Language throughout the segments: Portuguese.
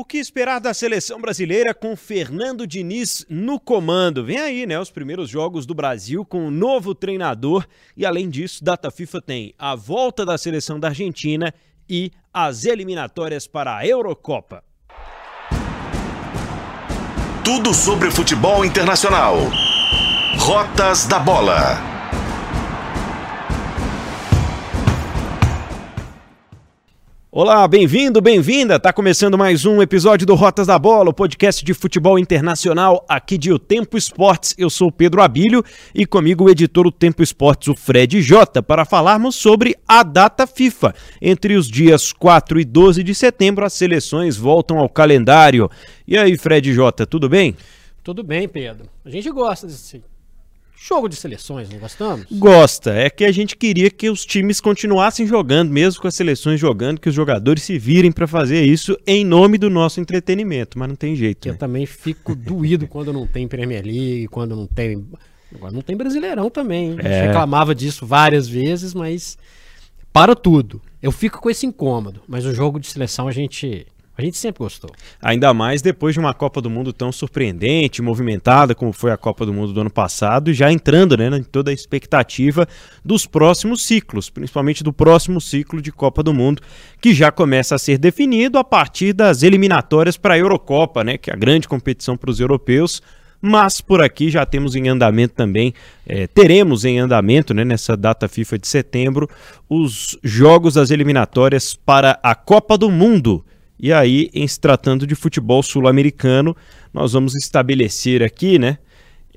O que esperar da seleção brasileira com Fernando Diniz no comando? Vem aí, né? Os primeiros jogos do Brasil com um novo treinador. E além disso, Data FIFA tem a volta da seleção da Argentina e as eliminatórias para a Eurocopa. Tudo sobre futebol internacional. Rotas da Bola. Olá, bem-vindo, bem-vinda. Tá começando mais um episódio do Rotas da Bola, o podcast de futebol internacional aqui de O Tempo Esportes. Eu sou o Pedro Abílio e comigo o editor do Tempo Esportes, o Fred Jota, para falarmos sobre a data FIFA. Entre os dias 4 e 12 de setembro, as seleções voltam ao calendário. E aí, Fred Jota, tudo bem? Tudo bem, Pedro. A gente gosta desse jogo de seleções, não gostamos? Gosta. É que a gente queria que os times continuassem jogando, mesmo com as seleções jogando, que os jogadores se virem para fazer isso em nome do nosso entretenimento, mas não tem jeito. Eu né? também fico doído quando não tem Premier League, quando não tem. Agora não tem Brasileirão também. A gente É. reclamava disso várias vezes, mas para tudo. Eu fico com esse incômodo, mas o jogo de seleção a gente. A gente sempre gostou. Ainda mais depois de uma Copa do Mundo tão surpreendente, movimentada como foi a Copa do Mundo do ano passado, já entrando né, em toda a expectativa dos próximos ciclos, principalmente do próximo ciclo de Copa do Mundo, que já começa a ser definido a partir das eliminatórias para a Eurocopa, né, que é a grande competição para os europeus. Mas por aqui já temos em andamento também, eh, teremos em andamento né, nessa data FIFA de setembro, os jogos das eliminatórias para a Copa do Mundo. E aí, em se tratando de futebol sul-americano, nós vamos estabelecer aqui, né,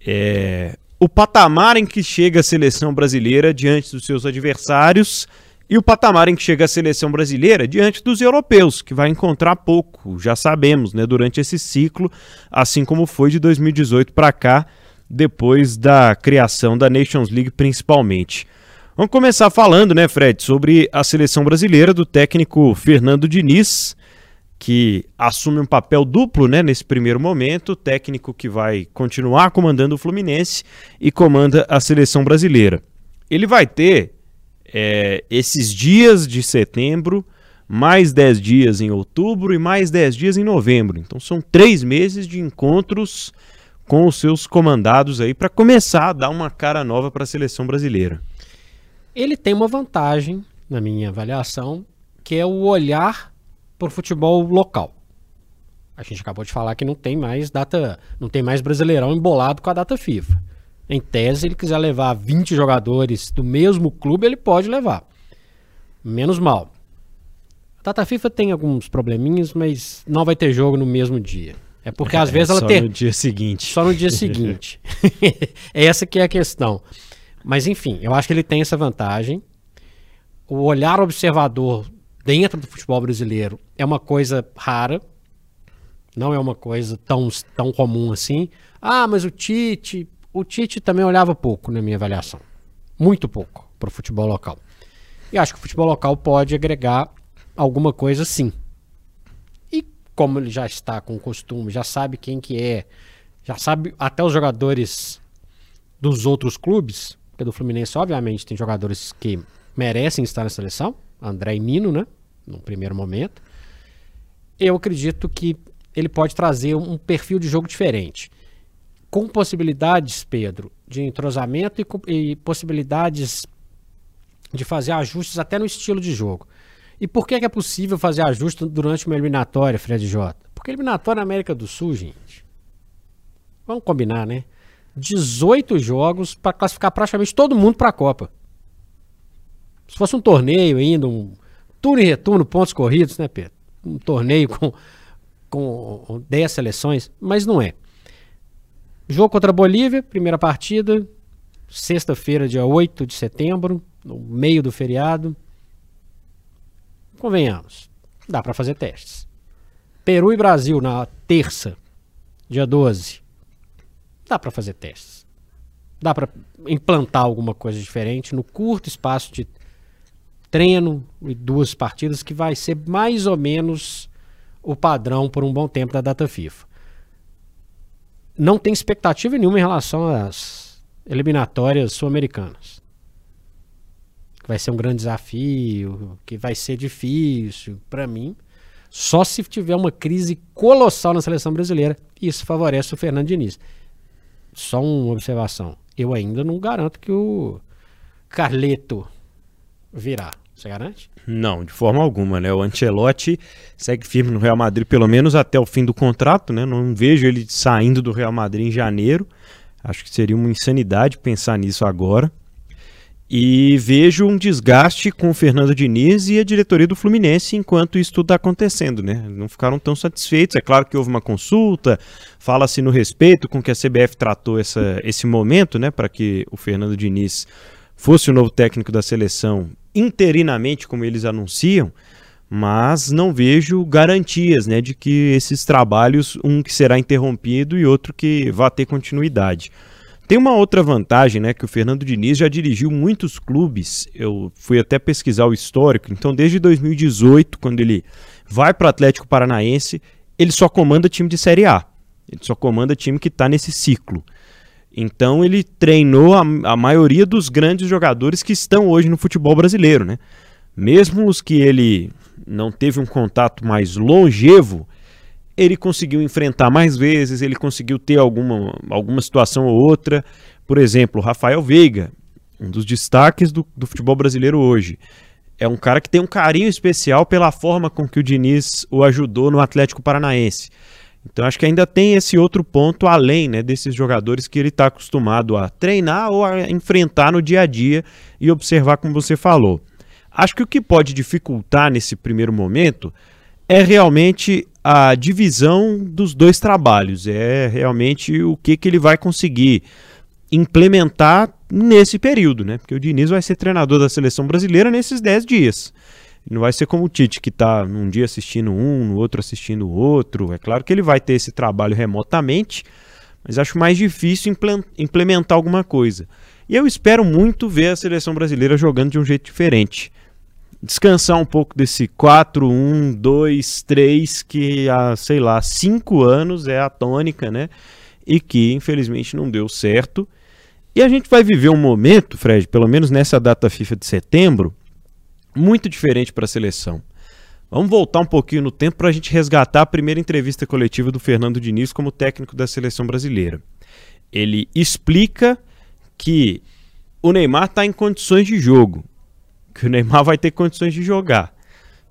é, o patamar em que chega a seleção brasileira diante dos seus adversários e o patamar em que chega a seleção brasileira diante dos europeus, que vai encontrar pouco, já sabemos, né, durante esse ciclo, assim como foi de 2018 para cá, depois da criação da Nations League principalmente. Vamos começar falando, né, Fred, sobre a seleção brasileira do técnico Fernando Diniz, que assume um papel duplo né, nesse primeiro momento, técnico que vai continuar comandando o Fluminense e comanda a seleção brasileira. Ele vai ter é, esses dias de setembro, mais 10 dias em outubro e mais 10 dias em novembro. Então são três meses de encontros com os seus comandados aí para começar a dar uma cara nova para a seleção brasileira. Ele tem uma vantagem, na minha avaliação, que é o olhar para o futebol local. A gente acabou de falar que não tem mais data, não tem mais Brasileirão embolado com a data FIFA. Em tese, se ele quiser levar 20 jogadores do mesmo clube, ele pode levar. Menos mal. A data FIFA tem alguns probleminhas, mas não vai ter jogo no mesmo dia. É porque às vezes ela só tem no dia seguinte. só no dia seguinte. essa que é a questão. Mas enfim, eu acho que ele tem essa vantagem. O olhar observador dentro do futebol brasileiro é uma coisa rara. Não é uma coisa tão, tão comum assim. Ah, mas o Tite. O Tite também olhava pouco, na minha avaliação. Muito pouco para o futebol local. E acho que o futebol local pode agregar alguma coisa sim. E como ele já está com costume, já sabe quem que é, já sabe até os jogadores dos outros clubes, porque do Fluminense obviamente tem jogadores que merecem estar na seleção, André e Nino, né, no primeiro momento. Eu acredito que ele pode trazer um perfil de jogo diferente, com possibilidades, Pedro, de entrosamento e, e possibilidades de fazer ajustes até no estilo de jogo. E por que, que é possível fazer ajuste durante uma eliminatória, Fred Jota? Porque eliminatória na América do Sul, gente. Vamos combinar, né? 18 jogos para classificar praticamente todo mundo para a Copa. Se fosse um torneio ainda, um turno e retorno, pontos corridos, né, Pedro? Um torneio com, com 10 seleções, mas não é. Jogo contra a Bolívia, primeira partida, sexta-feira, dia 8 de setembro, no meio do feriado. Convenhamos, dá para fazer testes. Peru e Brasil na terça, dia 12. Dá para fazer testes. Dá para implantar alguma coisa diferente no curto espaço de treino e duas partidas que vai ser mais ou menos o padrão por um bom tempo da data FIFA. Não tem expectativa nenhuma em relação às eliminatórias sul-americanas. Vai ser um grande desafio, que vai ser difícil para mim. Só se tiver uma crise colossal na seleção brasileira, isso favorece o Fernando Diniz. Só uma observação. Eu ainda não garanto que o Carleto virá. Você garante? Não, de forma alguma, né? O Ancelotti segue firme no Real Madrid pelo menos até o fim do contrato, né? Não vejo ele saindo do Real Madrid em janeiro. Acho que seria uma insanidade pensar nisso agora. E vejo um desgaste com o Fernando Diniz e a diretoria do Fluminense enquanto isso tudo está acontecendo, né? Não ficaram tão satisfeitos. É claro que houve uma consulta, fala-se no respeito com que a CBF tratou essa, esse momento, né? Para que o Fernando Diniz fosse o novo técnico da seleção interinamente, como eles anunciam, mas não vejo garantias né, de que esses trabalhos, um que será interrompido e outro que vá ter continuidade. Tem uma outra vantagem, né, que o Fernando Diniz já dirigiu muitos clubes. Eu fui até pesquisar o histórico. Então, desde 2018, quando ele vai para o Atlético Paranaense, ele só comanda time de Série A. Ele só comanda time que está nesse ciclo. Então, ele treinou a, a maioria dos grandes jogadores que estão hoje no futebol brasileiro, né? Mesmo os que ele não teve um contato mais longevo, ele conseguiu enfrentar mais vezes, ele conseguiu ter alguma, alguma situação ou outra. Por exemplo, Rafael Veiga, um dos destaques do, do futebol brasileiro hoje. É um cara que tem um carinho especial pela forma com que o Diniz o ajudou no Atlético Paranaense. Então acho que ainda tem esse outro ponto além né, desses jogadores que ele está acostumado a treinar ou a enfrentar no dia a dia e observar como você falou. Acho que o que pode dificultar nesse primeiro momento é realmente a divisão dos dois trabalhos, é realmente o que, que ele vai conseguir implementar nesse período, né? Porque o Diniz vai ser treinador da seleção brasileira nesses 10 dias. Não vai ser como o Tite, que está num dia assistindo um, no outro assistindo o outro. É claro que ele vai ter esse trabalho remotamente, mas acho mais difícil implementar alguma coisa. E eu espero muito ver a seleção brasileira jogando de um jeito diferente descansar um pouco desse 4, 1, 2, 3, que há, sei lá, 5 anos é a tônica, né? E que infelizmente não deu certo. E a gente vai viver um momento, Fred, pelo menos nessa data FIFA de setembro, muito diferente para a seleção. Vamos voltar um pouquinho no tempo para a gente resgatar a primeira entrevista coletiva do Fernando Diniz como técnico da seleção brasileira. Ele explica que o Neymar está em condições de jogo, que o Neymar vai ter condições de jogar.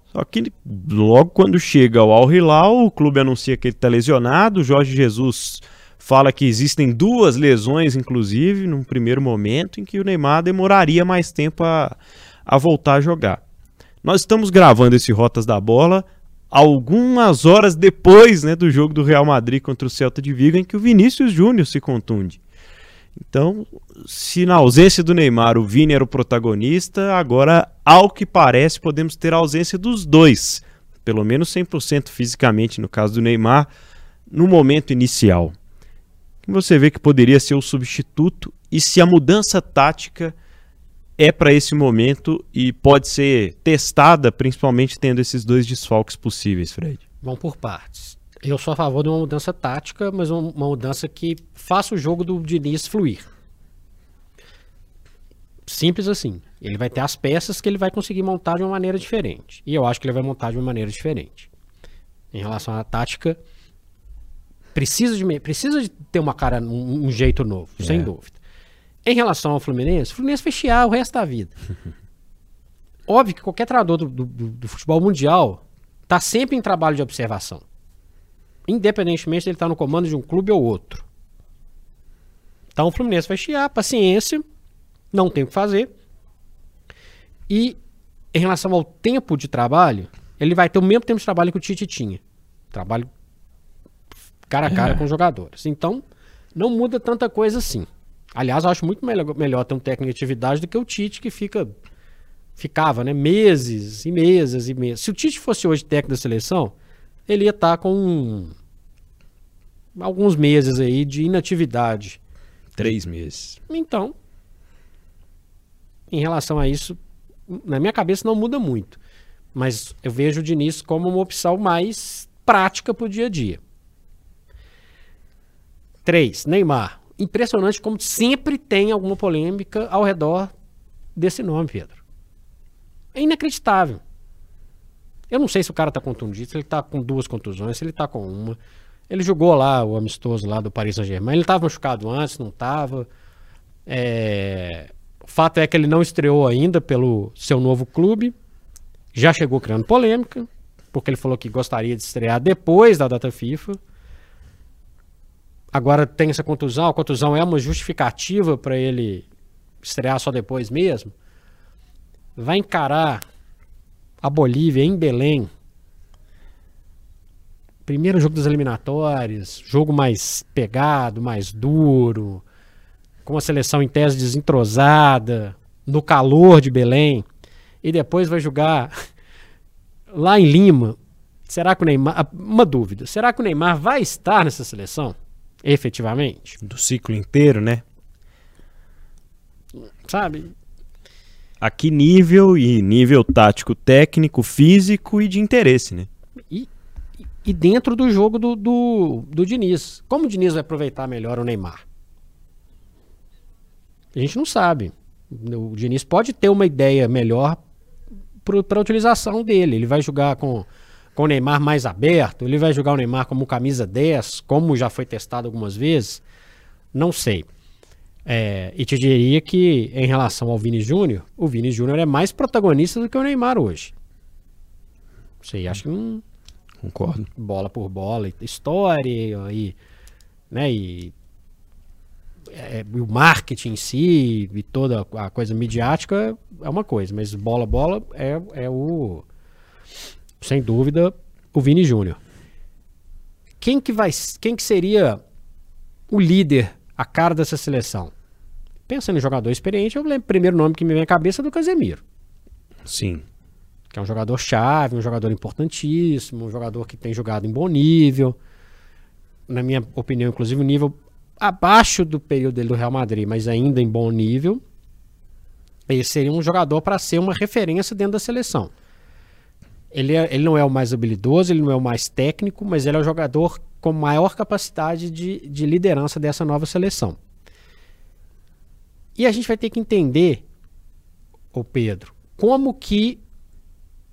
Só que logo quando chega ao Al Hilal, o clube anuncia que ele está lesionado, o Jorge Jesus fala que existem duas lesões, inclusive, num primeiro momento, em que o Neymar demoraria mais tempo a, a voltar a jogar. Nós estamos gravando esse Rotas da Bola algumas horas depois né, do jogo do Real Madrid contra o Celta de Vigo, em que o Vinícius Júnior se contunde. Então, se na ausência do Neymar o Vini era o protagonista, agora, ao que parece, podemos ter a ausência dos dois, pelo menos 100% fisicamente no caso do Neymar, no momento inicial. Você vê que poderia ser o substituto e se a mudança tática é para esse momento e pode ser testada, principalmente tendo esses dois desfalques possíveis, Fred. Vão por partes. Eu sou a favor de uma mudança tática, mas uma mudança que faça o jogo do Diniz fluir. Simples assim. Ele vai ter as peças que ele vai conseguir montar de uma maneira diferente. E eu acho que ele vai montar de uma maneira diferente. Em relação à tática, precisa de, precisa de ter uma cara, um, um jeito novo, é. sem dúvida. Em relação ao Fluminense, o Fluminense vai chiar o resto da vida. Óbvio que qualquer treinador do, do, do futebol mundial está sempre em trabalho de observação independentemente de ele estar no comando de um clube ou outro. Então o Fluminense vai chiar, paciência, não tem o que fazer. E em relação ao tempo de trabalho, ele vai ter o mesmo tempo de trabalho que o Tite tinha. Trabalho cara a cara é. com os jogadores. Então, não muda tanta coisa assim. Aliás, eu acho muito melhor, melhor ter um técnico de atividade do que o Tite, que fica ficava, né, meses e meses e meses. Se o Tite fosse hoje técnico da seleção, ele ia estar tá com alguns meses aí de inatividade. Três meses. Então, em relação a isso, na minha cabeça não muda muito. Mas eu vejo o Diniz como uma opção mais prática para o dia a dia. Três, Neymar. Impressionante como sempre tem alguma polêmica ao redor desse nome, Pedro. É inacreditável. Eu não sei se o cara tá contundido, se ele tá com duas contusões, se ele tá com uma. Ele jogou lá o amistoso lá do Paris Saint-Germain. Ele tava machucado antes, não tava. É... O fato é que ele não estreou ainda pelo seu novo clube. Já chegou criando polêmica, porque ele falou que gostaria de estrear depois da data FIFA. Agora tem essa contusão, a contusão é uma justificativa para ele estrear só depois mesmo. Vai encarar a Bolívia em Belém. Primeiro jogo das eliminatórias, jogo mais pegado, mais duro, com a seleção em tese desentrosada, no calor de Belém, e depois vai jogar lá em Lima. Será que o Neymar. Uma dúvida: será que o Neymar vai estar nessa seleção? Efetivamente. Do ciclo inteiro, né? Sabe? A que nível e nível tático, técnico, físico e de interesse, né? E, e dentro do jogo do, do, do Diniz. Como o Diniz vai aproveitar melhor o Neymar? A gente não sabe. O Diniz pode ter uma ideia melhor para a utilização dele. Ele vai jogar com com o Neymar mais aberto? Ele vai jogar o Neymar como camisa 10, como já foi testado algumas vezes? Não sei. É, e te diria que, em relação ao Vini Júnior, o Vini Júnior é mais protagonista do que o Neymar hoje. Sei, acho que não. Concordo. Bola por bola, história e, né, e, é, o marketing em si e toda a coisa midiática é uma coisa, mas bola bola é, é o sem dúvida, o Vini Júnior. Quem que vai, quem que seria o líder, a cara dessa seleção? Pensando em jogador experiente, eu lembro o primeiro nome que me vem à cabeça é do Casemiro. Sim. Que é um jogador chave, um jogador importantíssimo, um jogador que tem jogado em bom nível. Na minha opinião, inclusive, um nível abaixo do período dele do Real Madrid, mas ainda em bom nível. Ele seria um jogador para ser uma referência dentro da seleção. Ele, é, ele não é o mais habilidoso, ele não é o mais técnico, mas ele é o jogador com maior capacidade de, de liderança dessa nova seleção. E a gente vai ter que entender, o Pedro, como que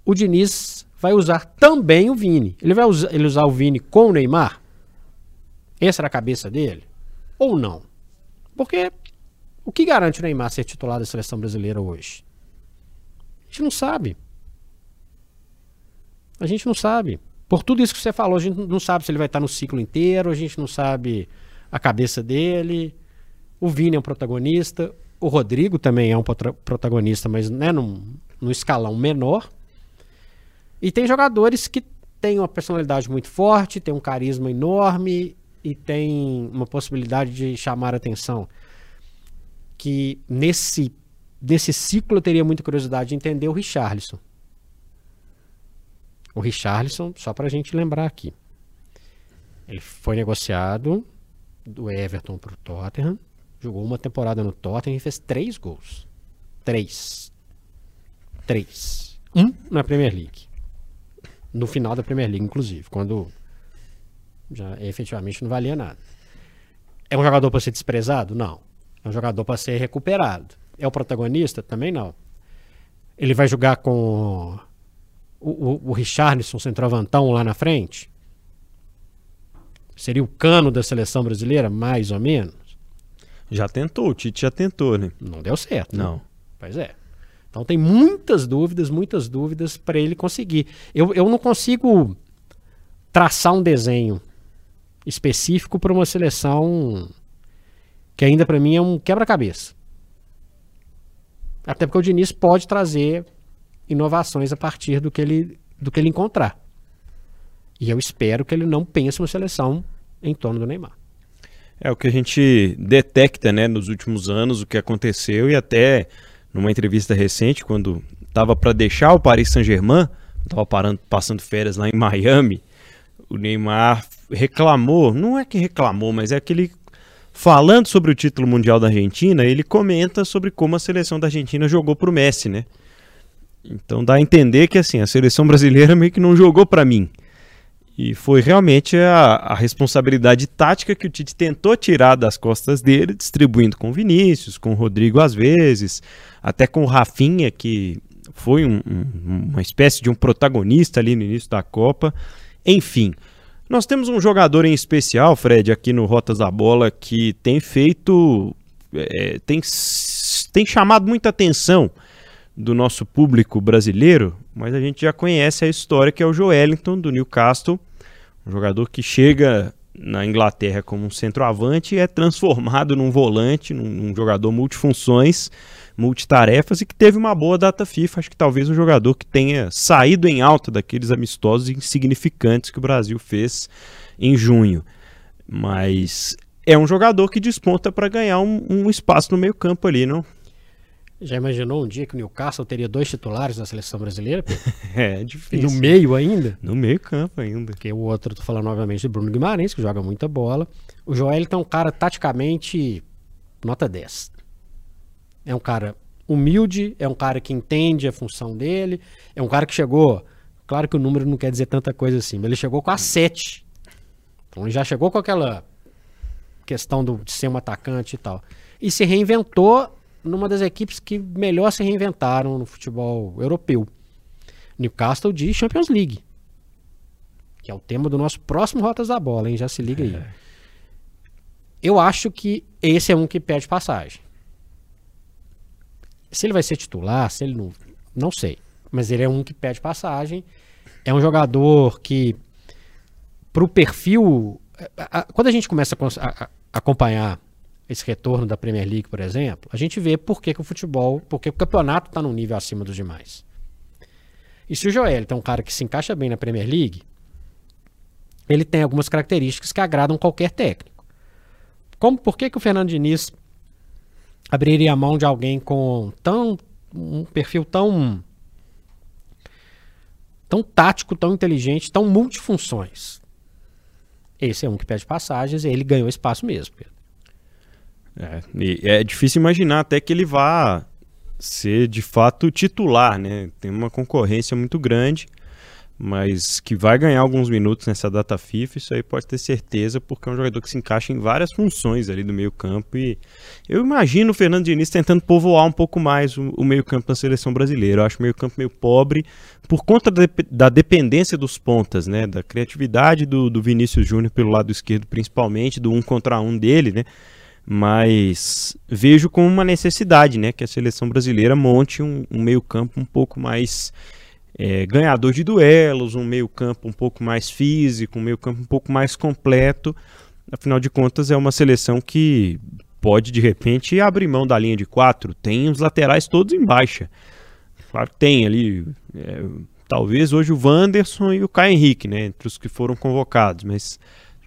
o Diniz vai usar também o Vini. Ele vai usar, ele usar o Vini com o Neymar? Essa era a cabeça dele? Ou não? Porque o que garante o Neymar ser titular da seleção brasileira hoje? A gente não sabe. A gente não sabe. Por tudo isso que você falou, a gente não sabe se ele vai estar no ciclo inteiro, a gente não sabe a cabeça dele. O Vini é um protagonista, o Rodrigo também é um protagonista, mas né, num, num escalão menor. E tem jogadores que têm uma personalidade muito forte, têm um carisma enorme e tem uma possibilidade de chamar atenção. Que nesse, nesse ciclo eu teria muita curiosidade de entender o Richarlison. O Richarlison, só para a gente lembrar aqui, ele foi negociado do Everton para o Tottenham, jogou uma temporada no Tottenham e fez três gols. Três. Três. Um na Premier League. No final da Premier League, inclusive, quando já efetivamente não valia nada. É um jogador para ser desprezado? Não. É um jogador para ser recuperado. É o protagonista? Também não. Ele vai jogar com o, o, o Richarlison, centroavantão lá na frente? Seria o cano da seleção brasileira, mais ou menos? Já tentou, o Tite já tentou, né? Não deu certo. Não. Né? Pois é. Então tem muitas dúvidas, muitas dúvidas para ele conseguir. Eu, eu não consigo traçar um desenho específico para uma seleção que ainda para mim é um quebra-cabeça. Até porque o Diniz pode trazer inovações a partir do que ele, do que ele encontrar. E eu espero que ele não pense uma seleção em torno do Neymar. É o que a gente detecta né, nos últimos anos, o que aconteceu, e até numa entrevista recente, quando estava para deixar o Paris Saint-Germain, estava passando férias lá em Miami, o Neymar reclamou, não é que reclamou, mas é que ele, falando sobre o título mundial da Argentina, ele comenta sobre como a seleção da Argentina jogou para o Messi, né? Então dá a entender que assim, a seleção brasileira meio que não jogou para mim. E foi realmente a, a, responsabilidade tática que o Tite tentou tirar das costas dele, distribuindo com Vinícius, com Rodrigo às vezes, até com o Rafinha, que foi um, um, uma espécie de um protagonista ali no início da Copa. Enfim, nós temos um jogador em especial, Fred, aqui no Rotas da Bola, que tem feito. É, tem, tem chamado muita atenção do nosso público brasileiro, mas a gente já conhece a história que é o Joelinton do Newcastle, um jogador que chega na Inglaterra como um centroavante e é transformado num volante, num, num jogador multifunções, multitarefas e que teve uma boa data FIFA. Acho que talvez um jogador que tenha saído em alta daqueles amistosos insignificantes que o Brasil fez em junho. Mas é um jogador que desponta para ganhar um, um, espaço no meio-campo ali, não? Já imaginou um dia que o Newcastle teria dois titulares na seleção brasileira? é, difícil. E no meio ainda? No meio-campo ainda. Porque o outro, tô falando novamente de Bruno Guimarães, que joga muita bola. O Joel é um cara taticamente nota 10. É um cara humilde, é um cara que entende a função dele, é um cara que chegou. Claro que o número não quer dizer tanta coisa assim, mas ele chegou com a 7. Então ele já chegou com aquela questão do, de ser um atacante e tal. E se reinventou numa das equipes que melhor se reinventaram no futebol europeu. Newcastle de Champions League. Que é o tema do nosso próximo Rotas da Bola, hein? Já se liga aí. É. Eu acho que esse é um que pede passagem. Se ele vai ser titular, se ele não. Não sei. Mas ele é um que pede passagem. É um jogador que, para o perfil. quando a gente começa a, a acompanhar esse retorno da Premier League, por exemplo, a gente vê por que, que o futebol, por que o campeonato está num nível acima dos demais. E se o Joel é um cara que se encaixa bem na Premier League, ele tem algumas características que agradam qualquer técnico. Como por que, que o Fernando Diniz abriria a mão de alguém com tão um perfil tão tão tático, tão inteligente, tão multifunções? Esse é um que pede passagens e ele ganhou espaço mesmo. É, é difícil imaginar até que ele vá ser de fato titular, né? Tem uma concorrência muito grande, mas que vai ganhar alguns minutos nessa data FIFA, isso aí pode ter certeza, porque é um jogador que se encaixa em várias funções ali do meio-campo e eu imagino o Fernando Diniz tentando povoar um pouco mais o, o meio-campo da seleção brasileira. Eu acho o meio-campo meio pobre por conta da, da, dependência dos pontas, né? Da criatividade do, do Vinícius Júnior pelo lado esquerdo, principalmente, do um contra um dele, né? Mas vejo como uma necessidade, né, que a seleção brasileira monte um, um meio-campo um pouco mais é, ganhador de duelos, um meio-campo um pouco mais físico, um meio-campo um pouco mais completo. Afinal de contas, é uma seleção que pode de repente abrir mão da linha de quatro. Tem os laterais todos em baixa. Claro que tem ali. É, talvez hoje o Wanderson e o Caio Henrique, né, entre os que foram convocados, mas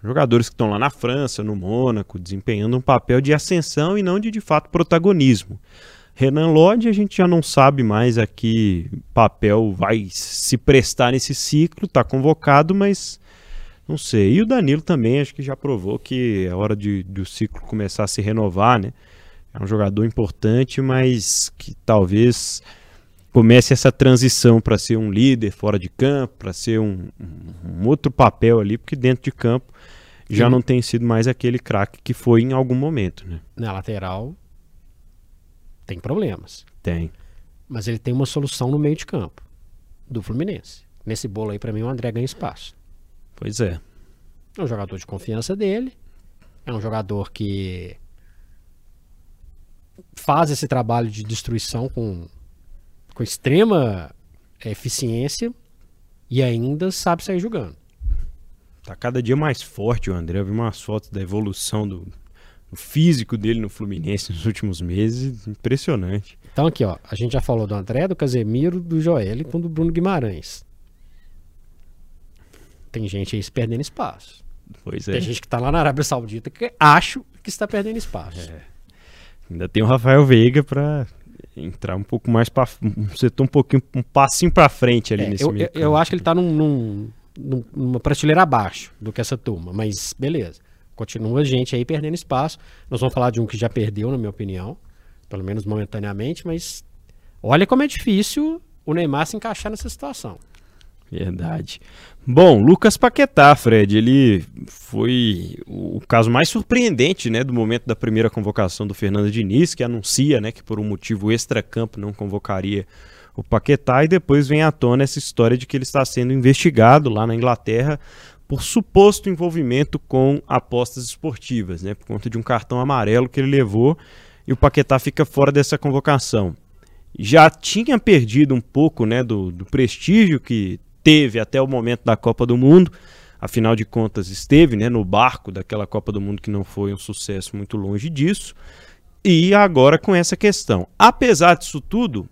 Jogadores que estão lá na França, no Mônaco, desempenhando um papel de ascensão e não de de fato protagonismo. Renan Lodge, a gente já não sabe mais a que papel vai se prestar nesse ciclo, está convocado, mas não sei. E o Danilo também, acho que já provou que é hora de, de o ciclo começar a se renovar, né? É um jogador importante, mas que talvez comece essa transição para ser um líder fora de campo, para ser um, um, outro papel ali, porque dentro de campo já não tem sido mais aquele craque que foi em algum momento, né? Na lateral tem problemas. Tem. Mas ele tem uma solução no meio de campo do Fluminense. Nesse bolo aí, para mim, o André ganha espaço. Pois é. É um jogador de confiança dele. É um jogador que faz esse trabalho de destruição com com extrema eficiência e ainda sabe sair jogando. Tá cada dia mais forte o André. Eu vi umas fotos da evolução do, do físico dele no Fluminense nos últimos meses. Impressionante. Então aqui, ó, a gente já falou do André, do Casemiro, do Joel e do Bruno Guimarães. Tem gente aí se perdendo espaço. Pois é. Tem gente que tá lá na Arábia Saudita que acho que está perdendo espaço. É. Ainda tem o Rafael Veiga para entrar um pouco mais para um setor um pouquinho um passinho para frente ali é, nesse eu, eu, eu, acho que ele está num, num, numa prateleira abaixo do que essa turma, mas beleza. Continua gente aí perdendo espaço. Nós vamos falar de um que já perdeu, na minha opinião, pelo menos momentaneamente, mas olha como é difícil o Neymar se encaixar nessa situação. Verdade. Bom, Lucas Paquetá, Fred, ele foi o caso mais surpreendente, né, do momento da primeira convocação do Fernando Diniz, que anuncia, né, que por um motivo extra-campo não convocaria o Paquetá e depois vem à tona essa história de que ele está sendo investigado lá na Inglaterra por suposto envolvimento com apostas esportivas, né, por conta de um cartão amarelo que ele levou e o Paquetá fica fora dessa convocação. Já tinha perdido um pouco né, do, do prestígio que teve até o momento da Copa do Mundo, afinal de contas esteve né, no barco daquela Copa do Mundo que não foi um sucesso muito longe disso, e agora com essa questão. Apesar disso tudo,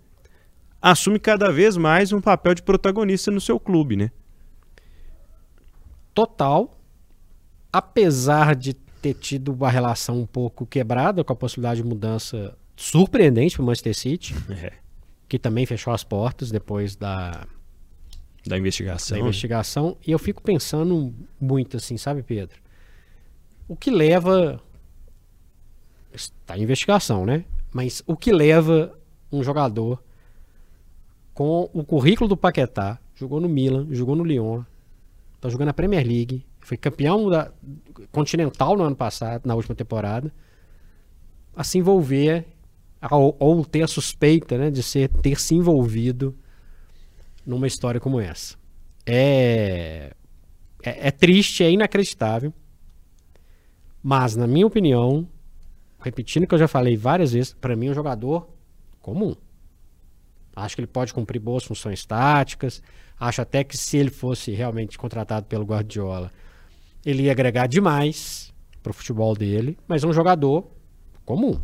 assume cada vez mais um papel de protagonista no seu clube, né? Total. Apesar de ter tido uma relação um pouco quebrada com a possibilidade de mudança surpreendente para o Manchester City, É. que também fechou as portas depois da, Da investigação. da investigação. E eu fico pensando muito assim, sabe, Pedro? O que leva. Está em investigação, né? Mas o que leva um jogador com o currículo do Paquetá, jogou no Milan, jogou no Lyon, tá jogando na Premier League, foi campeão da continental no ano passado, na última temporada, a se envolver ou, ou ter a suspeita, né, de ser ter se envolvido numa história como essa. É, é, é triste, é inacreditável, mas na minha opinião, repetindo o que eu já falei várias vezes, para mim é um jogador comum. Acho que ele pode cumprir boas funções táticas. Acho até que se ele fosse realmente contratado pelo Guardiola, ele ia agregar demais pro futebol dele, mas é um jogador comum.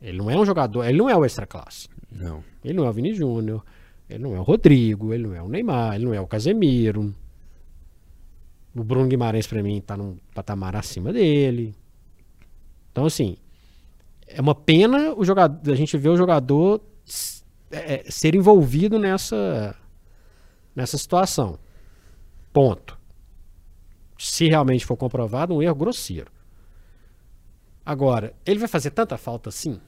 Ele não é um jogador, ele não é o extra classe. Não. Ele não é o Vini Júnior, ele não é o Rodrigo, ele não é o Neymar, ele não é o Casemiro. O Bruno Guimarães, pra mim, tá num patamar acima dele. Então, assim, é uma pena o jogador, a gente ver o jogador é, é, ser envolvido nessa, nessa situação. Ponto. Se realmente for comprovado, um erro grosseiro. Agora, ele vai fazer tanta falta assim?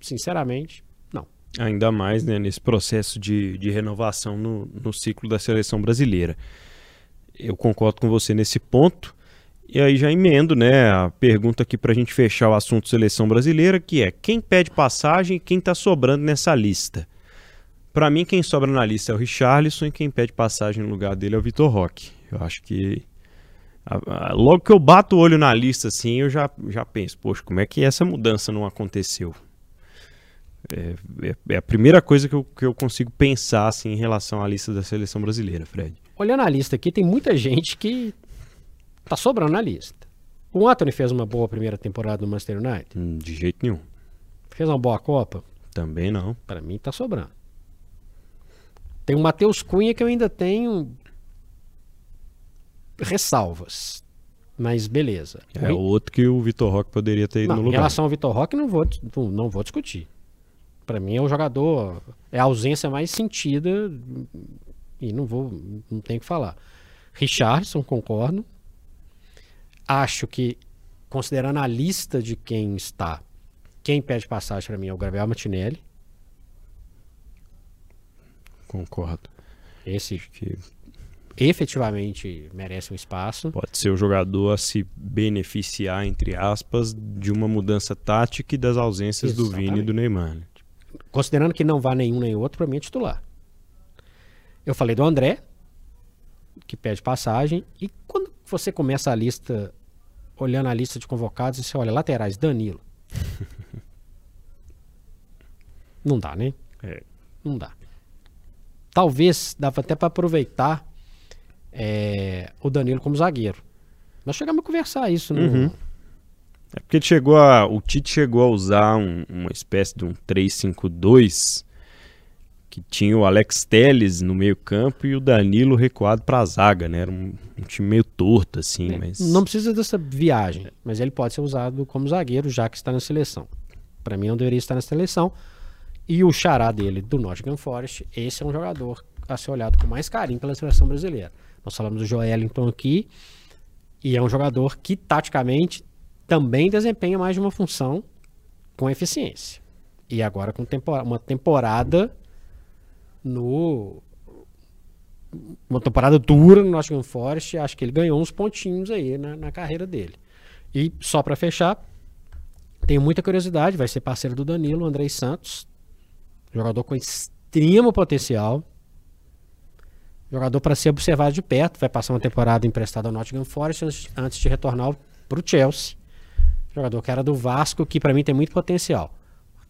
Sinceramente, não. Ainda mais né, nesse processo de, de renovação no, no ciclo da seleção brasileira. Eu concordo com você nesse ponto. E aí já emendo né, a pergunta aqui para a gente fechar o assunto seleção brasileira, que é quem pede passagem e quem está sobrando nessa lista? Para mim, quem sobra na lista é o Richarlison e quem pede passagem no lugar dele é o Vitor Roque. Eu acho que logo que eu bato o olho na lista assim, eu já, já penso, poxa, como é que essa mudança não aconteceu? É, é a primeira coisa que eu, que eu consigo pensar assim, em relação à lista da seleção brasileira, Fred. Olhando a lista aqui, tem muita gente que tá sobrando na lista. O Anthony fez uma boa primeira temporada no Manchester United. Hum, De jeito nenhum. Fez uma boa Copa. Também não. Pra mim tá sobrando. Tem o Matheus Cunha que eu ainda tenho ressalvas. Mas beleza. É outro que o Vitor Roque poderia ter ido Não, no em lugar. relação ao Vitor Roque, não vou, não, não vou discutir. Pra mim é o jogador, é a ausência mais sentida e não vou, não tenho o que falar. Richardson, concordo. Acho que, considerando a lista de quem está, quem pede passagem pra mim é o Gabriel Martinelli. Concordo. Esse Que efetivamente merece um espaço. pode ser o jogador a se beneficiar, entre aspas, de uma mudança tática e das ausências do Vini e do Neymar. né? Considerando que não vá nenhum nem outro, pra mim é titular. Eu falei do André, que pede passagem, e quando você começa a lista, olhando a lista de convocados, você olha laterais, Danilo. não dá, né? É. Não dá. Talvez dava até pra aproveitar é, o Danilo como zagueiro. Nós chegamos a conversar isso no, Uhum. É porque chegou a, o Tite chegou a usar um- uma espécie de um 3-5-2 que tinha o Alex Telles no meio campo e o Danilo recuado para a zaga, né? Era um, um time meio torto assim, É, mas Não precisa dessa viagem, mas ele pode ser usado como zagueiro, já que está na seleção. Para mim, não deveria estar na seleção. E o xará dele, do Nottingham Forest, esse é um jogador a ser olhado com mais carinho pela seleção brasileira. Nós falamos do Joelinton aqui, e é um jogador que, taticamente, também desempenha mais de uma função com eficiência. E agora com uma temporada no. Uma temporada dura no Nottingham Forest, acho que ele ganhou uns pontinhos aí na, na carreira dele. E só para fechar, tenho muita curiosidade, vai ser parceiro do Danilo, Andrei Santos. Jogador com extremo potencial. Jogador para ser observado de perto. Vai passar uma temporada emprestado ao Nottingham Forest antes de retornar para o Chelsea. Jogador que era do Vasco, que para mim tem muito potencial.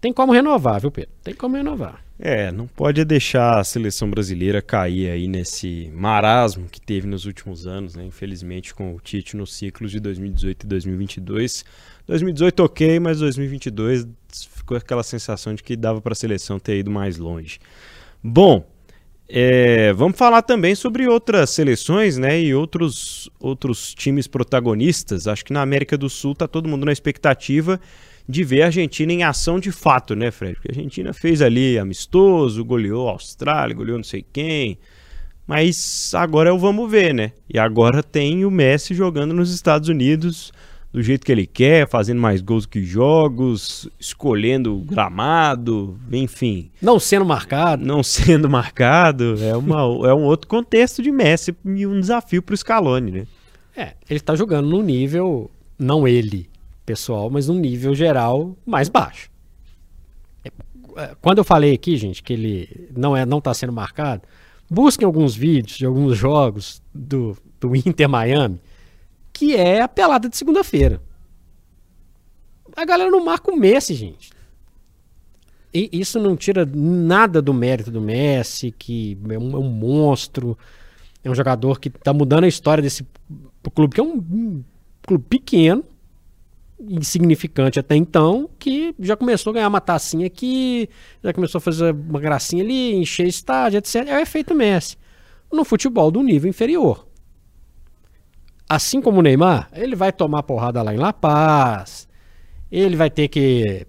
Tem como renovar, viu, Pedro? Tem como renovar. É, não pode deixar a seleção brasileira cair aí nesse marasmo que teve nos últimos anos, né? Infelizmente com o Tite nos ciclos de 2018 e 2022. 2018 ok, mas 2022 ficou aquela sensação de que dava para a seleção ter ido mais longe. Bom, é, vamos falar também sobre outras seleções, né? E outros, outros times protagonistas. Acho que na América do Sul tá todo mundo na expectativa de ver a Argentina em ação de fato, né, Fred? Porque a Argentina fez ali amistoso, goleou a Austrália, goleou não sei quem. Mas agora é o vamos ver, né? E agora tem o Messi jogando nos Estados Unidos do jeito que ele quer, fazendo mais gols que jogos, escolhendo gramado, enfim. Não sendo marcado. Não sendo marcado. É, uma, é um outro contexto de Messi e um desafio para o Scaloni, né? É, ele está jogando num nível, não ele, pessoal, mas num nível geral mais baixo. É, é, quando eu falei aqui, gente, que ele não é, não está sendo marcado, busquem alguns vídeos de alguns jogos do, do Inter Miami que é a pelada de segunda-feira. A galera não marca o Messi, gente. E isso não tira nada do mérito do Messi, que é um, é um monstro, é um jogador que está mudando a história desse clube, que é um, um clube pequeno, insignificante até então, que já começou a ganhar uma tacinha aqui, já começou a fazer uma gracinha ali, encher estádio, etc. É o efeito Messi. No futebol do nível inferior assim como o Neymar, ele vai tomar porrada lá em La Paz, ele vai ter que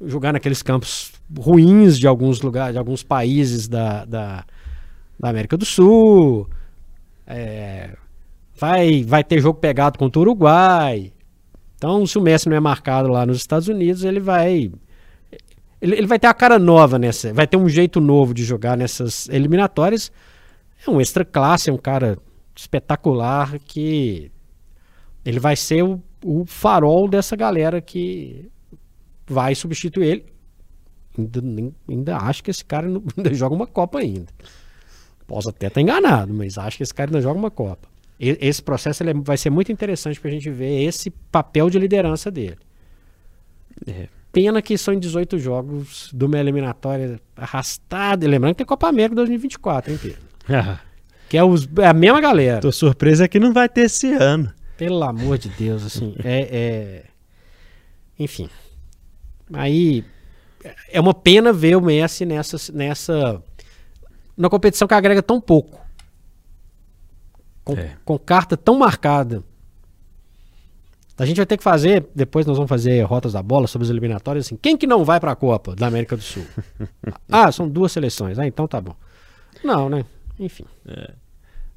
jogar naqueles campos ruins de alguns lugares, de alguns países da, da, da América do Sul, é, vai, vai ter jogo pegado contra o Uruguai. Então, se o Messi não é marcado lá nos Estados Unidos, ele vai. Ele, ele vai ter a cara nova nessa. Vai ter um jeito novo de jogar nessas eliminatórias. É um extra classe, é um cara espetacular que ele vai ser o, o farol dessa galera que vai substituir ele. Ainda, ainda acho que esse cara ainda joga uma Copa ainda. Posso até estar enganado, mas acho que esse cara ainda joga uma Copa. Esse processo ele é, vai ser muito interessante para a gente ver esse papel de liderança dele. É. Pena que são 18 jogos de uma eliminatória arrastada. Lembrando que tem Copa América 2024, hein, Pedro? Que é, os, é a mesma galera. Tô surpresa é que não vai ter esse ano. Pelo amor de Deus, assim. é, é... Enfim. Aí é uma pena ver o Messi nessa, nessa. Na competição que agrega tão pouco. Com, é. com carta tão marcada. A gente vai ter que fazer, depois nós vamos fazer rotas da bola sobre as eliminatórias, assim, quem que não vai para a Copa da América do Sul? ah, são duas seleções. Ah, então tá bom. Não, né? Enfim. É.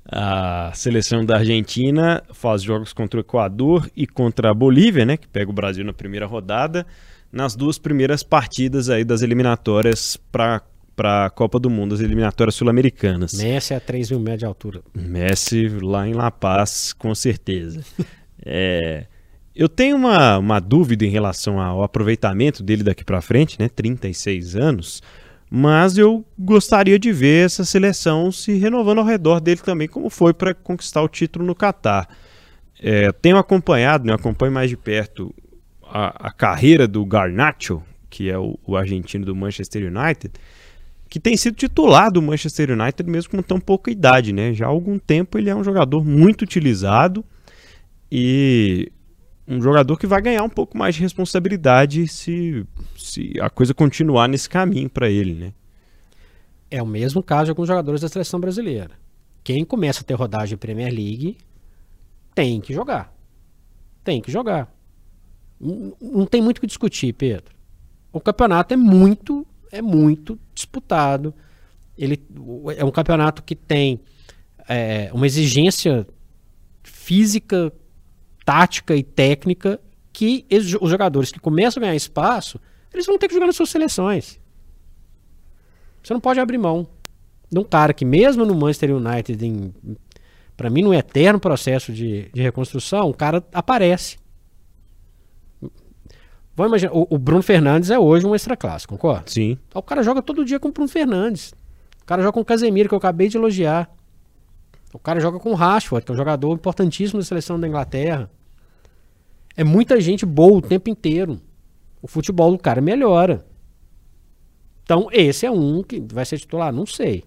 A seleção da Argentina faz jogos contra o Equador e contra a Bolívia, né, que pega o Brasil na primeira rodada, nas duas primeiras partidas aí das eliminatórias para para a Copa do Mundo, as eliminatórias sul-americanas. Messi a 3 mil metros de altura. Messi lá em La Paz, com certeza. é, eu tenho uma, uma dúvida em relação ao aproveitamento dele daqui para frente, né? 36 anos. Mas eu gostaria de ver essa seleção se renovando ao redor dele também, como foi para conquistar o título no Catar. É, tenho acompanhado, né, acompanho mais de perto a, a carreira do Garnacho, que é o, o, argentino do Manchester United, que tem sido titular do Manchester United mesmo com tão pouca idade. Né? Já há algum tempo ele é um jogador muito utilizado e um jogador que vai ganhar um pouco mais de responsabilidade se, se a coisa continuar nesse caminho para ele, né? É o mesmo caso de alguns jogadores da seleção brasileira. Quem começa a ter rodagem Premier League tem que jogar. Tem que jogar. Não, não tem muito o que discutir, Pedro. O campeonato é muito, é muito disputado. Ele é um campeonato que tem é, uma exigência física tática e técnica que os jogadores que começam a ganhar espaço, eles vão ter que jogar nas suas seleções. Você não pode abrir mão de um cara que mesmo no Manchester United, para mim, num eterno processo de, de reconstrução, o cara aparece. Vamos imaginar, o, o Bruno Fernandes é hoje um extra classe, concorda? Sim. O cara joga todo dia com o Bruno Fernandes. O cara joga com o Casemiro, que eu acabei de elogiar. O cara joga com o Rashford, que é um jogador importantíssimo da seleção da Inglaterra. É muita gente boa o tempo inteiro. O futebol do cara melhora. Então, esse é um que vai ser titular, não sei.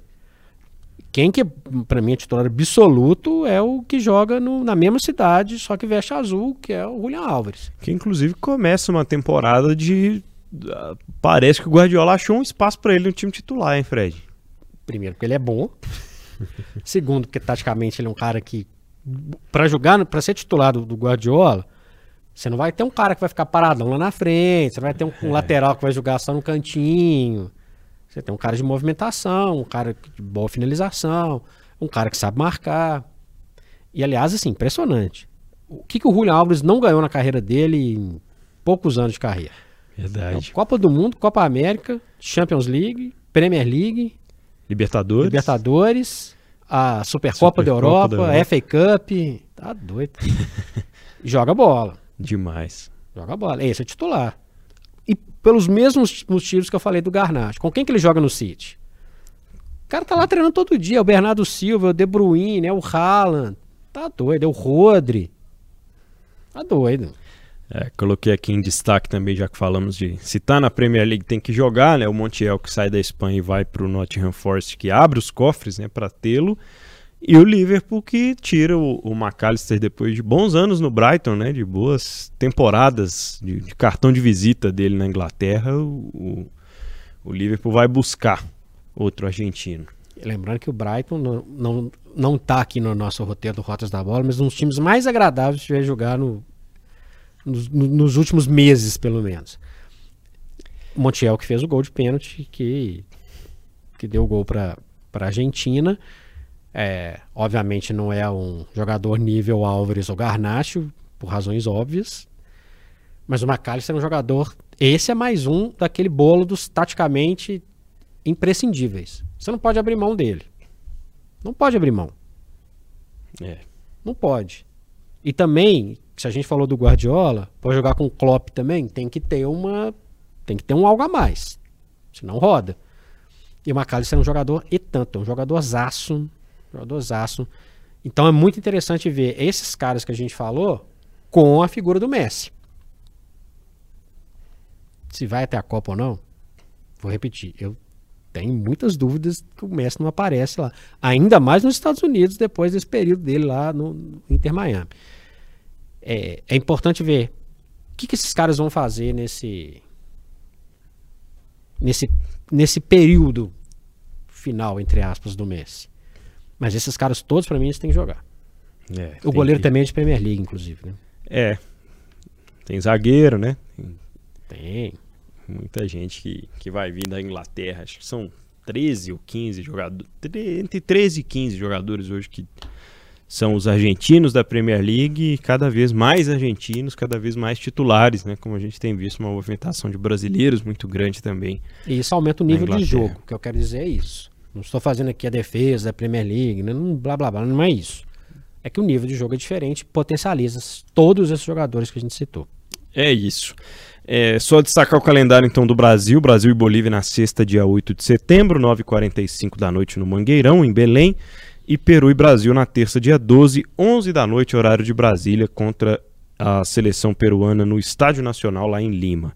Quem que, pra mim, é titular absoluto é o que joga no- na mesma cidade, só que veste azul, que é o Julian Álvares. Que inclusive começa uma temporada de. ah, Parece que o Guardiola achou um espaço pra ele no time titular, hein, Fred? Primeiro, porque ele é bom. Segundo, porque taticamente ele é um cara que, pra jogar, para ser titular do, do Guardiola, você não vai ter um cara que vai ficar paradão lá na frente, você não vai ter um, um lateral que vai jogar só no cantinho. Você tem um cara de movimentação, um cara de boa finalização, um cara que sabe marcar. E aliás, assim, impressionante. O que, que o Julian Alves não ganhou na carreira dele em poucos anos de carreira? Verdade. Então, Copa do Mundo, Copa América, Champions League, Premier League, Libertadores. Libertadores, a Supercopa da Supercopa Europa, da Europa. FA Cup. Tá doido. Joga bola. Demais. Joga bola. Esse é titular. Pelos mesmos motivos que eu falei do Garnacho. Com quem que ele joga no City? O cara tá lá treinando todo dia. O Bernardo Silva, o De Bruyne, é o Haaland. Tá doido. É o Rodri. Tá doido. É, coloquei aqui em destaque também, já que falamos de se tá na Premier League tem que jogar, né? O Montiel que sai da Espanha e vai pro Nottingham Forest, que abre os cofres, né, para tê-lo. E o Liverpool que tira o, o McAllister depois de bons anos no Brighton, né? De boas temporadas de, de cartão de visita dele na Inglaterra. O, o, Liverpool vai buscar outro argentino. Lembrando que o Brighton não, não, não tá aqui no nosso roteiro do Rotas da Bola, mas um dos times mais agradáveis vai jogar no, nos, no- nos últimos meses, pelo menos. Montiel que fez o gol de pênalti, que, que deu o gol para a Argentina. É, obviamente não é um jogador nível Álvares ou Garnacho, por razões óbvias. Mas o McAllister é um jogador. Esse é mais um daquele bolo dos taticamente imprescindíveis. Você não pode abrir mão dele. Não pode abrir mão. É. Não pode. E também, se a gente falou do Guardiola, pode jogar com o Klopp também, tem que ter uma tem que ter um algo a mais. Senão roda. E o McAllister é um jogador e tanto, é um jogador zaço, jogador zaço. Então é muito interessante ver esses caras que a gente falou com a figura do Messi. Se vai até a Copa ou não, vou repetir, eu tenho muitas dúvidas que o Messi não aparece lá. Ainda mais nos Estados Unidos, depois desse período dele lá no, no Inter Miami. É, é importante ver o que, que esses caras vão fazer nesse, nesse, nesse período final, entre aspas, do Messi. Mas esses caras todos, pra mim, eles têm que jogar. É, O goleiro que- também é de Premier League, inclusive. Né? É. Tem zagueiro, né? Tem Tem. muita gente que, que vai vir da Inglaterra. Acho que são 13 ou 15 jogadores. Entre 13 e 15 jogadores hoje que são os argentinos da Premier League e cada vez mais argentinos, cada vez mais titulares, né? Como a gente tem visto uma movimentação de brasileiros muito grande também. E isso aumenta o nível de jogo. O que eu quero dizer é isso. Não estou fazendo aqui a defesa da Premier League, né? não, blá blá blá, não é isso. É que o nível de jogo é diferente, potencializa todos esses jogadores que a gente citou. É isso. É, só destacar o calendário então do Brasil, Brasil e Bolívia na sexta, dia 8 de setembro, 9h45 da noite no Mangueirão, em Belém, e Peru e Brasil na terça, dia 12, 11 da noite, horário de Brasília, contra a seleção peruana no Estádio Nacional lá em Lima.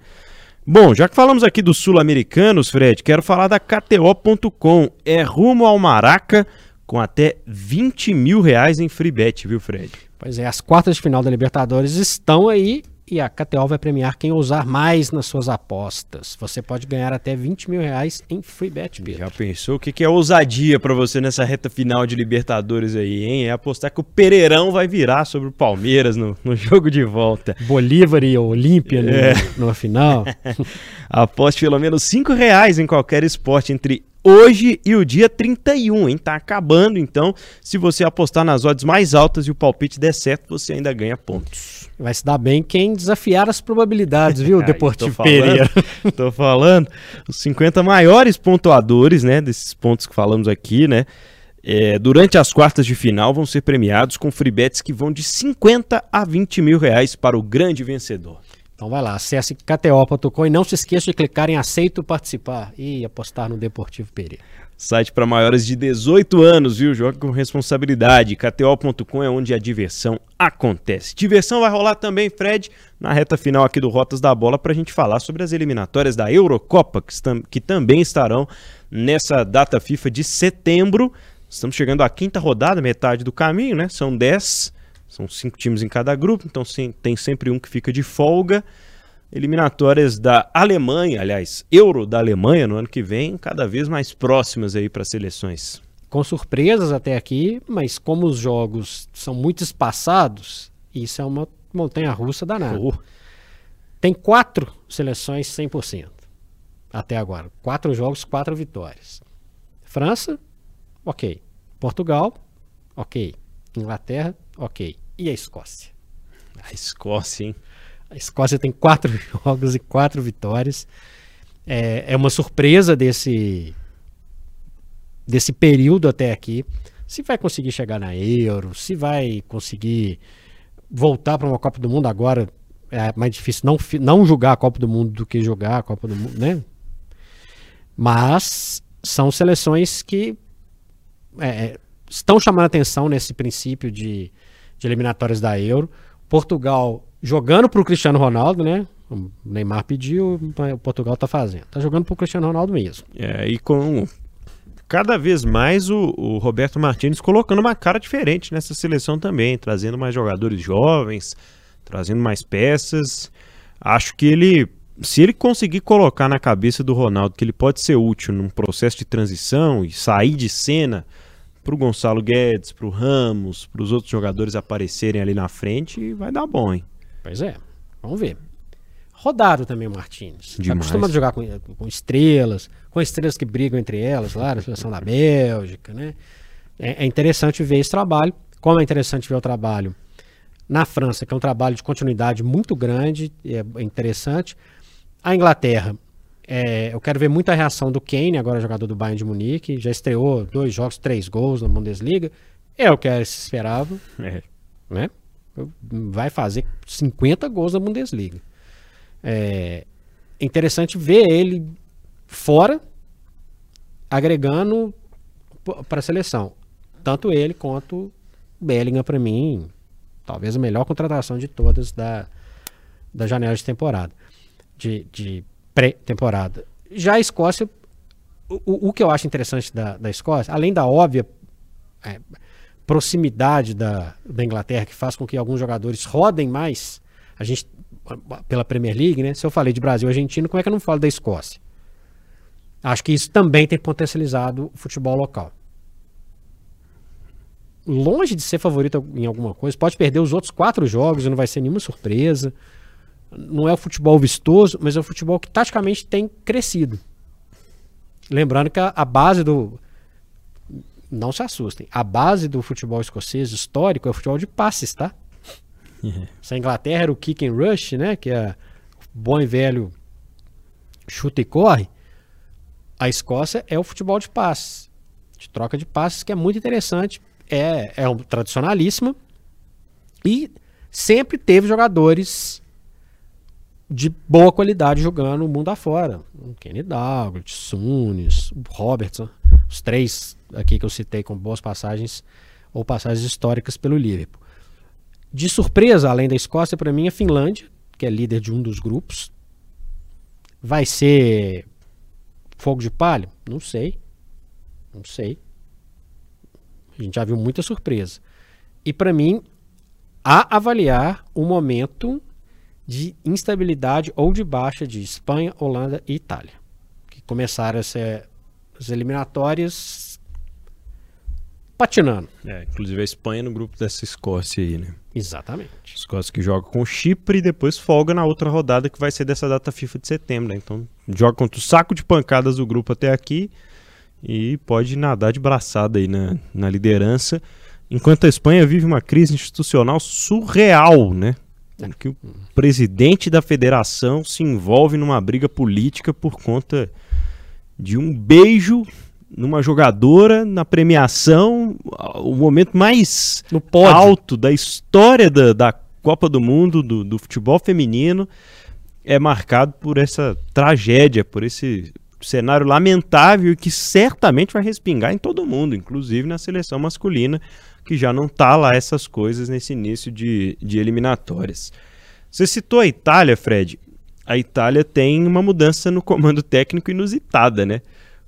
Bom, já que falamos aqui dos sul-americanos, Fred, quero falar da KTO.com. É rumo ao Maraca com até 20 mil reais em free bet, viu, Fred? Pois é, as quartas de final da Libertadores estão aí e a KTO vai premiar quem ousar mais nas suas apostas. Você pode ganhar até 20 mil reais em free bet, Pedro. Já pensou o que, que é ousadia pra você nessa reta final de Libertadores aí, hein? É apostar que o Pereirão vai virar sobre o Palmeiras no, no jogo de volta. Bolívar e Olímpia no, É. numa final. Aposte pelo menos 5 reais em qualquer esporte entre hoje e o dia 31, hein? Tá acabando, então. Se você apostar nas odds mais altas e o palpite der certo, você ainda ganha pontos. Vai se dar bem quem desafiar as probabilidades, viu, Deportivo tô falando. Pereira? Tô falando. Os 50 maiores pontuadores, né? Desses pontos que falamos aqui, né? é, durante as quartas de final vão ser premiados com free bets que vão de 50 a 20 mil reais para o grande vencedor. Então vai lá, acesse KTO.com e não se esqueça de clicar em aceito participar e apostar no Deportivo Pereira. Site para maiores de 18 anos, viu? Joga com responsabilidade. KTO.com é onde a diversão acontece. Diversão vai rolar também, Fred, na reta final aqui do Rotas da Bola para a gente falar sobre as eliminatórias da Eurocopa, que, que também estarão nessa data FIFA de setembro. Estamos chegando à quinta rodada, metade do caminho, né? São 10, são cinco times em cada grupo, então sim, tem sempre um que fica de folga eliminatórias da Alemanha, aliás, Euro da Alemanha no ano que vem, cada vez mais próximas aí para as seleções. Com surpresas até aqui, mas como os jogos são muito espaçados, isso é uma montanha russa danada. Oh. Tem quatro seleções 100% até agora. Quatro jogos, quatro vitórias. França, ok. Portugal, ok. Inglaterra, ok. E a Escócia? A Escócia, hein? A Escócia tem quatro jogos e quatro vitórias. É, é uma surpresa desse, desse período até aqui. Se vai conseguir chegar na Euro, se vai conseguir voltar para uma Copa do Mundo agora, é mais difícil não, não jogar a Copa do Mundo do que jogar a Copa do Mundo, né? Mas são seleções que é, estão chamando atenção nesse princípio de, de eliminatórias da Euro. Portugal jogando para o Cristiano Ronaldo, né? O Neymar pediu, o Portugal está fazendo. Está jogando para o Cristiano Ronaldo mesmo. É, e com cada vez mais o, o, Roberto Martins colocando uma cara diferente nessa seleção também, trazendo mais jogadores jovens, trazendo mais peças. Acho que ele, se ele conseguir colocar na cabeça do Ronaldo que ele pode ser útil num processo de transição e sair de cena para o Gonçalo Guedes, para o Ramos, para os outros jogadores aparecerem ali na frente, vai dar bom, hein? Pois é, vamos ver. Rodado também o Martins. Está acostumado a jogar com, com, estrelas, com estrelas que brigam entre elas lá, na seleção da Bélgica, né? É, é, interessante ver esse trabalho. Como é interessante ver o trabalho na França, que é um trabalho de continuidade muito grande, é interessante. A Inglaterra, é, eu quero ver muita reação do Kane, agora jogador do Bayern de Munique. Já estreou dois jogos, três gols na Bundesliga. É o que se esperava. É. Né? vai fazer 50 gols na Bundesliga. É interessante ver ele fora, agregando para a seleção. Tanto ele quanto o Bellingham, para mim, talvez a melhor contratação de todas da, da janela de temporada, de, de pré-temporada. Já a Escócia, o, o que eu acho interessante da, da Escócia, além da óbvia. É, proximidade da, da Inglaterra que faz com que alguns jogadores rodem mais. A gente, pela Premier League, né? Se eu falei de Brasil e Argentina, como é que eu não falo da Escócia? Acho que isso também tem potencializado o futebol local. Longe de ser favorito em alguma coisa, pode perder os outros quatro jogos e não vai ser nenhuma surpresa. Não é o futebol vistoso, mas é o futebol que taticamente tem crescido. Lembrando que a, a base do, não se assustem. A base do futebol escocês histórico é o futebol de passes, tá? Se a Inglaterra era o kick and rush, né? Que é bom e velho chuta e corre. A Escócia é o futebol de passes. De troca de passes, que é muito interessante. É, é um tradicionalíssimo. E sempre teve jogadores de boa qualidade jogando o mundo afora. O Kenny Dalglish, Sunes, Robertson, os três aqui que eu citei com boas passagens ou passagens históricas pelo Liverpool. De surpresa, além da Escócia, para mim a Finlândia, que é líder de um dos grupos. Vai ser fogo de palha? Não sei. Não sei. A gente já viu muita surpresa. E para mim, a avaliar o momento de instabilidade ou de baixa de Espanha, Holanda e Itália, que começaram as eliminatórias patinando. É, inclusive a Espanha no grupo dessa Escócia aí, né? Exatamente. Escócia que joga com Chipre e depois folga na outra rodada que vai ser dessa data FIFA de setembro, né? Então joga contra o saco de pancadas do grupo até aqui e pode nadar de braçada aí na, na liderança. Enquanto a Espanha vive uma crise institucional surreal, né? Que o presidente da federação se envolve numa briga política por conta de um beijo numa jogadora, na premiação, o momento mais alto da história da, da Copa do Mundo, do, do futebol feminino. é marcado por essa tragédia, por esse cenário lamentável que certamente vai respingar em todo mundo, inclusive na seleção masculina, que já não tá lá essas coisas nesse início de, de eliminatórias. Você citou a Itália, Fred. A Itália tem uma mudança no comando técnico inusitada, né?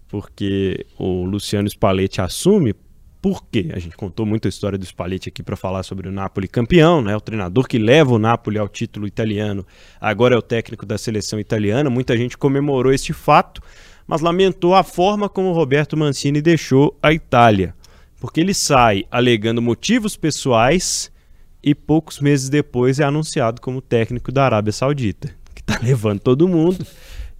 Porque o Luciano Spalletti assume. Por quê? A gente contou muito a história do Spalletti aqui para falar sobre o Napoli campeão, né? O treinador que leva o Napoli ao título italiano, agora é o técnico da seleção italiana. Muita gente comemorou este fato, mas lamentou a forma como Roberto Mancini deixou a Itália, porque ele sai alegando motivos pessoais e poucos meses depois é anunciado como técnico da Arábia Saudita, que está levando todo mundo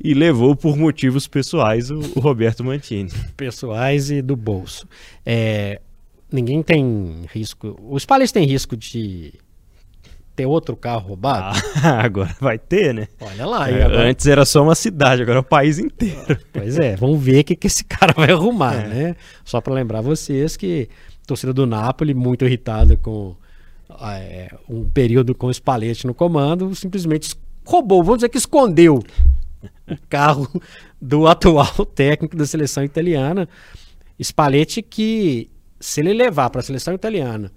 e levou por motivos pessoais o, o Roberto Mantini. Pessoais e do bolso. É, ninguém tem risco. Os palestres têm risco de ter outro carro roubado? Ah, agora vai ter, né? Olha lá. É, agora... Antes era só uma cidade, agora é o país inteiro. Pois é, vamos ver o que, que esse cara vai arrumar, é. né? Só para lembrar vocês que a torcida do Napoli, muito irritada com é, um período com o Spalletti no comando, simplesmente roubou, vamos dizer que escondeu o carro do atual técnico da seleção italiana. Spalletti que, se ele levar para a seleção italiana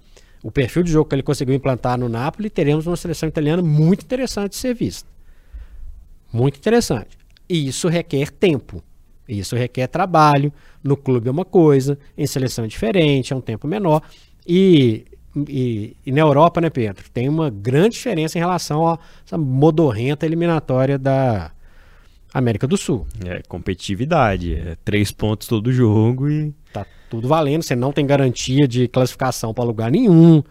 o perfil de jogo que ele conseguiu implantar no Napoli, teremos uma seleção italiana muito interessante de ser vista. Muito interessante. E isso requer tempo. Isso requer trabalho. No clube é uma coisa, em seleção é diferente, é um tempo menor. E e, e, na Europa, né, Pedro, tem uma grande diferença em relação a essa modorrenta eliminatória da América do Sul. É competitividade, é três pontos todo jogo e. Tá tudo valendo, você não tem garantia de classificação para lugar nenhum.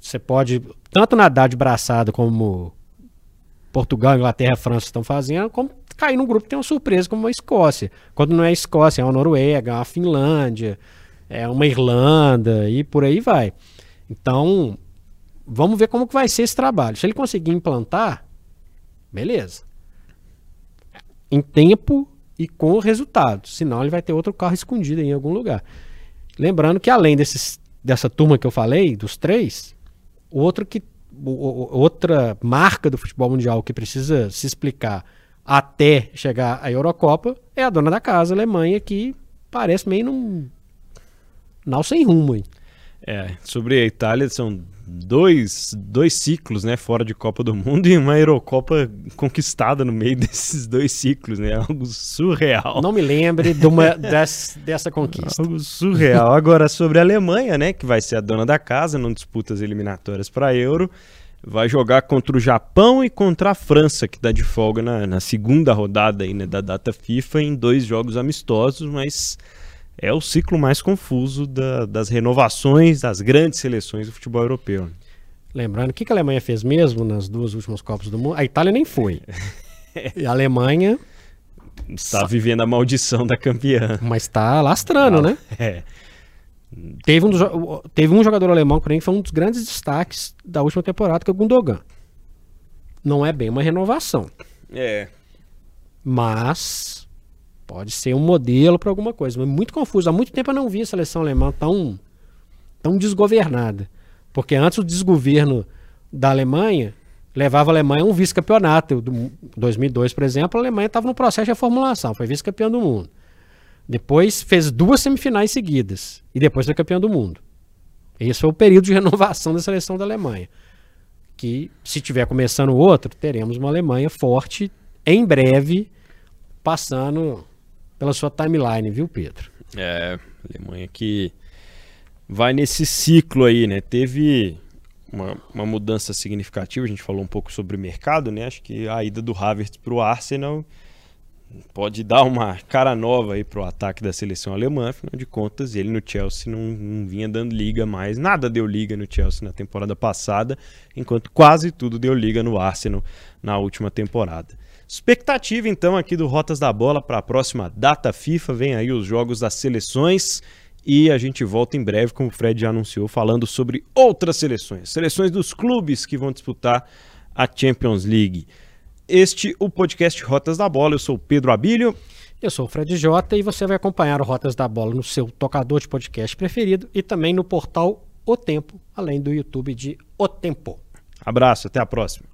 Você pode tanto nadar de braçada como Portugal, Inglaterra, França estão fazendo, como cair num grupo que tem uma surpresa como a Escócia. Quando não é a Escócia, é uma Noruega, é uma Finlândia, é uma Irlanda e por aí vai. Então, vamos ver como que vai ser esse trabalho. Se ele conseguir implantar, beleza. Em tempo e com resultado. Senão ele vai ter outro carro escondido em algum lugar. Lembrando que além desses, dessa turma que eu falei, dos três, outro que, outra marca do futebol mundial que precisa se explicar até chegar à Eurocopa é a dona da casa, a Alemanha, que parece meio num. Não sem rumo. Hein? É, sobre a Itália, são dois, dois ciclos, né, fora de Copa do Mundo e uma Eurocopa conquistada no meio desses dois ciclos, né, algo surreal. Não me lembre de uma, des, dessa conquista. Algo surreal. Agora, sobre a Alemanha, né, que vai ser a dona da casa, não disputa as eliminatórias para Euro, vai jogar contra o Japão e contra a França, que está de folga na, na segunda rodada aí, né, da data FIFA, em dois jogos amistosos, mas é o ciclo mais confuso da, das renovações das grandes seleções do futebol europeu. Lembrando, o que, que a Alemanha fez mesmo nas duas últimas Copas do Mundo? A Itália nem foi. e a Alemanha. Está vivendo a maldição da campeã. Mas está lastrando, Não, né? É. Teve um, teve um jogador alemão, porém, que foi um dos grandes destaques da última temporada, que é o Gundogan. Não é bem uma renovação. É. Mas Pode ser um modelo para alguma coisa, mas muito confuso. Há muito tempo eu não vi a seleção alemã tão, tão desgovernada. Porque antes o desgoverno da Alemanha levava a Alemanha a um vice-campeonato. Em 2002, por exemplo, a Alemanha estava no processo de reformulação, foi vice-campeão do mundo. Depois fez duas semifinais seguidas e depois foi campeão do mundo. Esse foi o período de renovação da seleção da Alemanha. Que, se tiver começando outro, teremos uma Alemanha forte em breve, passando pela sua timeline, viu, Pedro? É, Alemanha que vai nesse ciclo aí, né? Teve uma, uma, mudança significativa, a gente falou um pouco sobre o mercado, né? Acho que a ida do Havertz para o Arsenal pode dar uma cara nova aí para o ataque da seleção alemã, afinal de contas, ele no Chelsea não, não, vinha dando liga mais, nada deu liga no Chelsea na temporada passada, enquanto quase tudo deu liga no Arsenal na última temporada. Expectativa então aqui do Rotas da Bola para a próxima data FIFA. Vem aí os jogos das seleções e a gente volta em breve, como o Fred já anunciou, falando sobre outras seleções, seleções dos clubes que vão disputar a Champions League. Este o podcast Rotas da Bola. Eu sou o Pedro Abílio. Eu sou o Fred Jota e você vai acompanhar o Rotas da Bola no seu tocador de podcast preferido e também no portal O Tempo, além do YouTube de O Tempo. Abraço, até a próxima.